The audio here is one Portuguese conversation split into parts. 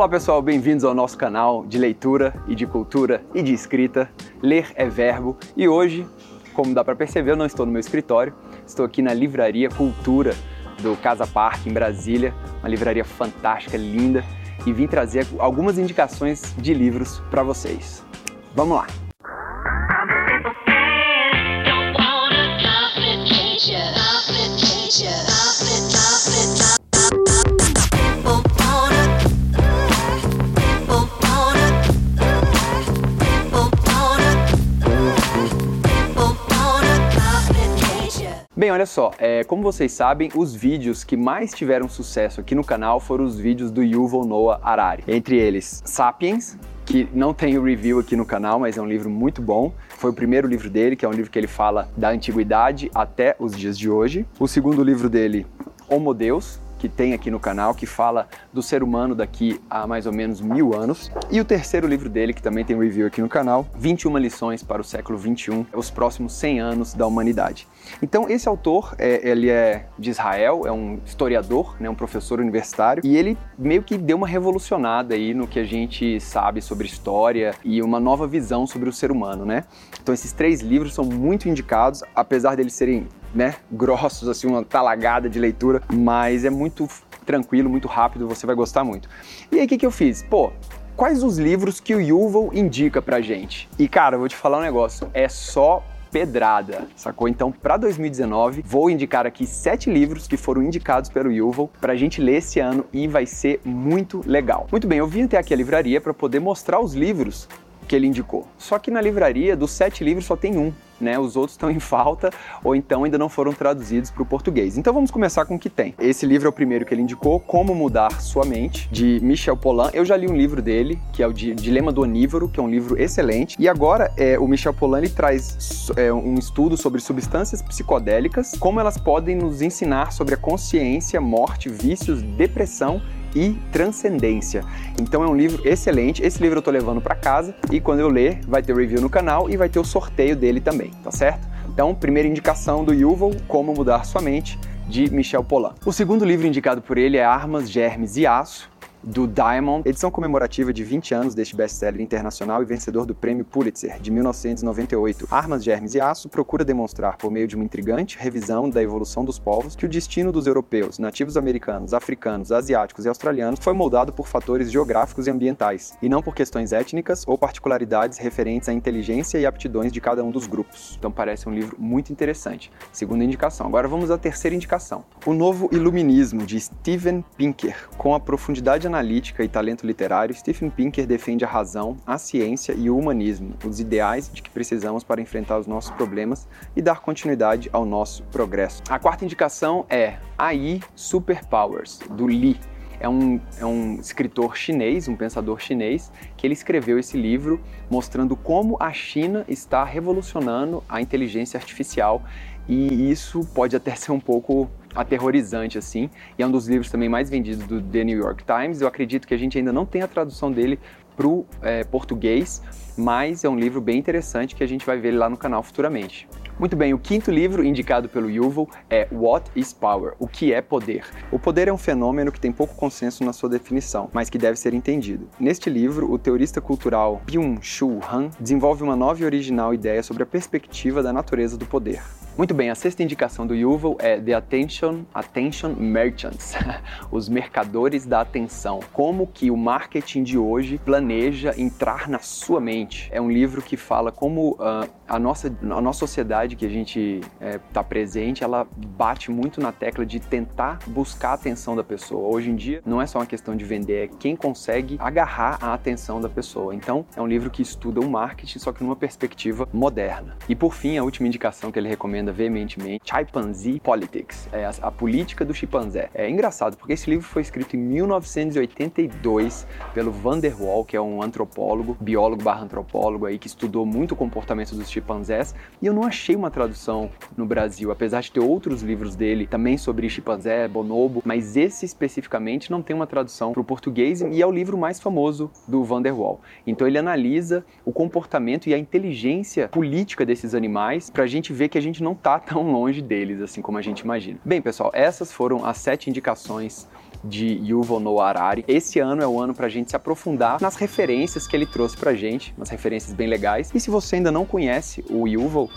Olá pessoal, bem-vindos ao nosso canal de leitura e de cultura e de escrita. Ler é verbo e hoje, como dá para perceber, eu não estou no meu escritório, estou aqui na Livraria Cultura do Casa Parque em Brasília, uma livraria fantástica, linda, e vim trazer algumas indicações de livros para vocês. Vamos lá! Bem, olha só, é, como vocês sabem, os vídeos que mais tiveram sucesso aqui no canal foram os vídeos do Yuval Noah Harari. Entre eles, Sapiens, que não tem review aqui no canal, mas é um livro muito bom. Foi o primeiro livro dele, que é um livro que ele fala da antiguidade até os dias de hoje. O segundo livro dele, Homo Deus, que tem aqui no canal, que fala do ser humano daqui a mais ou menos mil anos. E o terceiro livro dele, que também tem review aqui no canal, 21 lições para o século 21, os próximos 100 anos da humanidade. Então, esse autor, é, ele é de Israel, é um historiador, né, um professor universitário, e ele meio que deu uma revolucionada aí no que a gente sabe sobre história e uma nova visão sobre o ser humano, né? Então, esses três livros são muito indicados, apesar deles serem né, grossos, assim, uma talagada de leitura, mas é muito tranquilo, muito rápido, você vai gostar muito. E aí o que, que eu fiz? Pô, quais os livros que o Yuval indica pra gente? E cara, eu vou te falar um negócio, é só pedrada, sacou? Então, para 2019, vou indicar aqui sete livros que foram indicados pelo Yuval para gente ler esse ano e vai ser muito legal. Muito bem, eu vim até aqui a livraria para poder mostrar os livros que ele indicou. Só que na livraria, dos sete livros, só tem um né? Os outros estão em falta ou então ainda não foram traduzidos para o português. Então vamos começar com o que tem. Esse livro é o primeiro que ele indicou, Como Mudar Sua Mente, de Michel Pollan. Eu já li um livro dele, que é o Dilema do Onívoro, que é um livro excelente. E agora é, o Michel Pollan ele traz é, um estudo sobre substâncias psicodélicas, como elas podem nos ensinar sobre a consciência, morte, vícios, depressão e Transcendência. Então é um livro excelente. Esse livro eu tô levando para casa e quando eu ler, vai ter review no canal e vai ter o sorteio dele também, tá certo? Então, primeira indicação do Yuval, Como Mudar Sua Mente, de Michel Pollan. O segundo livro indicado por ele é Armas, Germes e Aço, do Diamond, edição comemorativa de 20 anos deste best-seller internacional e vencedor do Prêmio Pulitzer de 1998. Armas, Germes e Aço procura demonstrar, por meio de uma intrigante revisão da evolução dos povos, que o destino dos europeus, nativos americanos, africanos, asiáticos e australianos foi moldado por fatores geográficos e ambientais, e não por questões étnicas ou particularidades referentes à inteligência e aptidões de cada um dos grupos. Então parece um livro muito interessante. Segunda indicação. Agora vamos à terceira indicação. O Novo Iluminismo, de Steven Pinker, com a profundidade analítica e talento literário, Stephen Pinker defende a razão, a ciência e o humanismo, os ideais de que precisamos para enfrentar os nossos problemas e dar continuidade ao nosso progresso. A quarta indicação é AI Superpowers, do Lee. É um, é um escritor chinês, um pensador chinês, que ele escreveu esse livro mostrando como a China está revolucionando a inteligência artificial e isso pode até ser um pouco aterrorizante assim, e é um dos livros também mais vendidos do The New York Times. Eu acredito que a gente ainda não tem a tradução dele para o é, português, mas é um livro bem interessante que a gente vai ver lá no canal futuramente. Muito bem, o quinto livro indicado pelo Yuval é What is Power? O que é poder? O poder é um fenômeno que tem pouco consenso na sua definição, mas que deve ser entendido. Neste livro, o teorista cultural Byung-Chul Han desenvolve uma nova e original ideia sobre a perspectiva da natureza do poder. Muito bem, a sexta indicação do Yuval é The Attention, Attention Merchants, os mercadores da atenção. Como que o marketing de hoje planeja entrar na sua mente. É um livro que fala como uh, a, nossa, a nossa sociedade que a gente está é, tá presente, ela bate muito na tecla de tentar buscar a atenção da pessoa. Hoje em dia, não é só uma questão de vender, é quem consegue agarrar a atenção da pessoa. Então, é um livro que estuda o marketing, só que numa perspectiva moderna. E por fim, a última indicação que ele recomenda veementemente, Chimpanzee Politics, é a, a, política do chimpanzé. É engraçado porque esse livro foi escrito em 1982 pelo Van der Waal, que é um antropólogo, biólogo barra antropólogo aí que estudou muito o comportamento dos chimpanzés, e eu não achei uma tradução no Brasil, apesar de ter outros livros dele também sobre chimpanzé, bonobo, mas esse especificamente não tem uma tradução para o português e é o livro mais famoso do Van der Waal. Então ele analisa o comportamento e a inteligência política desses animais para a gente ver que a gente não tá tão longe deles assim como a gente imagina. Bem, pessoal, essas foram as sete indicações de Yuval Noah Harari. Esse ano é o ano para a gente se aprofundar nas referências que ele trouxe para a gente, umas referências bem legais. E se você ainda não conhece o Yuval,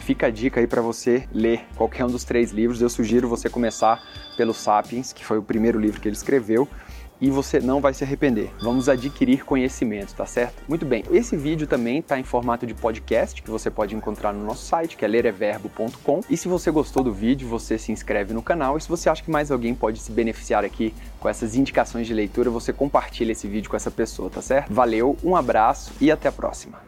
fica a dica aí para você ler qualquer um dos três livros. Eu sugiro você começar pelo Sapiens, que foi o primeiro livro que ele escreveu e você não vai se arrepender. Vamos adquirir conhecimento, tá certo? Muito bem. Esse vídeo também está em formato de podcast que você pode encontrar no nosso site, que é lereverbo.com. E se você gostou do vídeo, você se inscreve no canal. E se você acha que mais alguém pode se beneficiar aqui com essas indicações de leitura, você compartilha esse vídeo com essa pessoa, tá certo? Valeu, um abraço e até a próxima.